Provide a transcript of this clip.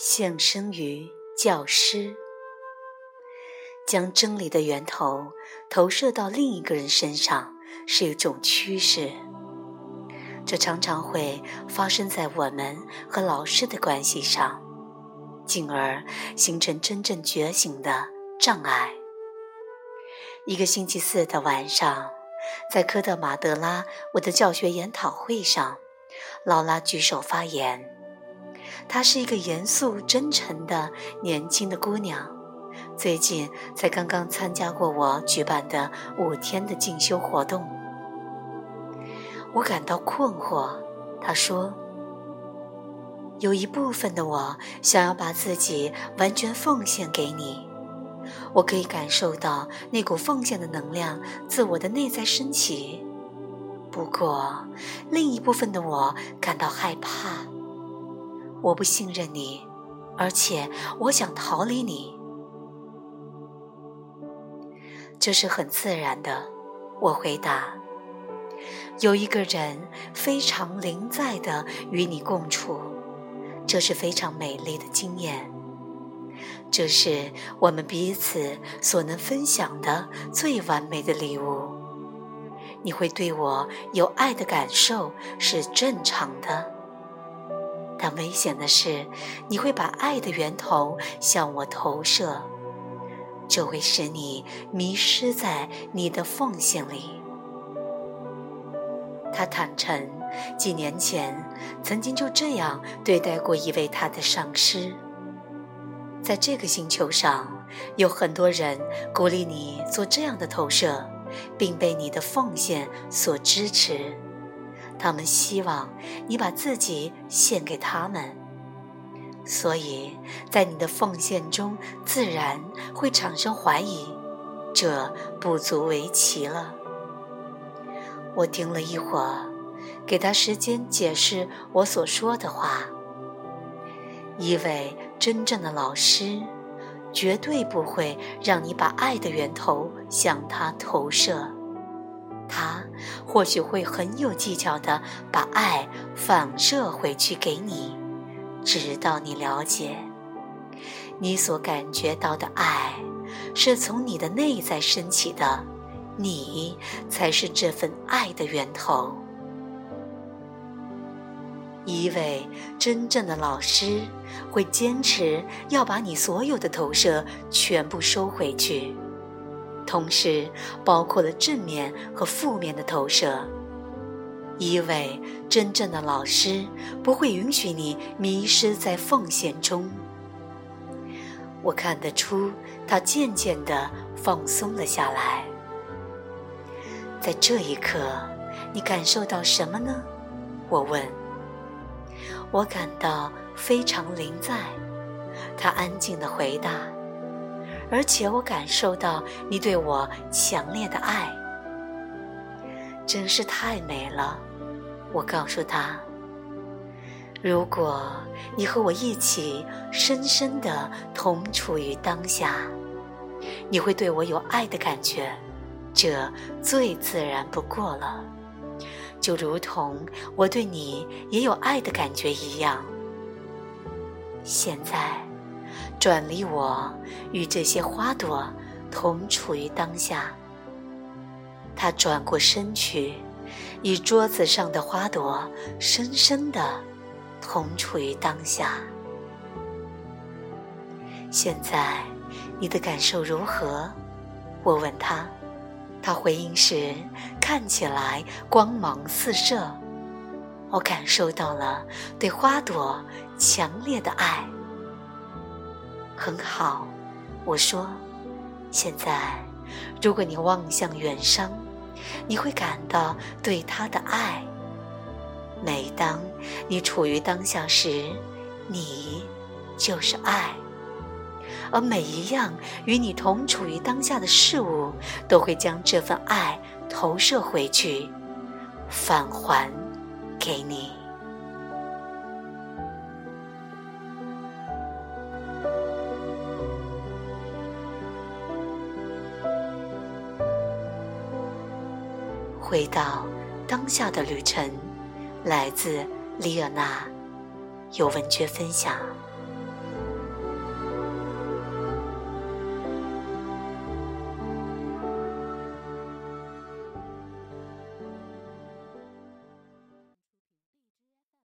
现生于教师，将真理的源头投射到另一个人身上是一种趋势。这常常会发生在我们和老师的关系上，进而形成真正觉醒的障碍。一个星期四的晚上，在科特马德拉我的教学研讨会上，劳拉举手发言。她是一个严肃真诚的年轻的姑娘，最近才刚刚参加过我举办的五天的进修活动。我感到困惑。她说：“有一部分的我想要把自己完全奉献给你，我可以感受到那股奉献的能量自我的内在升起。不过，另一部分的我感到害怕。”我不信任你，而且我想逃离你。这是很自然的，我回答。有一个人非常临在的与你共处，这是非常美丽的经验。这是我们彼此所能分享的最完美的礼物。你会对我有爱的感受是正常的。但危险的是，你会把爱的源头向我投射，这会使你迷失在你的奉献里。他坦诚，几年前曾经就这样对待过一位他的上师。在这个星球上，有很多人鼓励你做这样的投射，并被你的奉献所支持。他们希望你把自己献给他们，所以在你的奉献中自然会产生怀疑，这不足为奇了。我盯了一会儿，给他时间解释我所说的话。一位真正的老师，绝对不会让你把爱的源头向他投射。或许会很有技巧的把爱反射回去给你，直到你了解，你所感觉到的爱是从你的内在升起的，你才是这份爱的源头。一位真正的老师会坚持要把你所有的投射全部收回去。同时，包括了正面和负面的投射。一位真正的老师不会允许你迷失在奉献中。我看得出，他渐渐地放松了下来。在这一刻，你感受到什么呢？我问。我感到非常临在。他安静地回答。而且我感受到你对我强烈的爱，真是太美了。我告诉他：“如果你和我一起深深的同处于当下，你会对我有爱的感觉，这最自然不过了，就如同我对你也有爱的感觉一样。”现在。转离我与这些花朵同处于当下。他转过身去，与桌子上的花朵深深的同处于当下。现在你的感受如何？我问他。他回应时看起来光芒四射。我感受到了对花朵强烈的爱。很好，我说。现在，如果你望向远山，你会感到对他的爱。每当你处于当下时，你就是爱。而每一样与你同处于当下的事物，都会将这份爱投射回去，返还给你。回到当下的旅程，来自李尔娜，有文娟分享。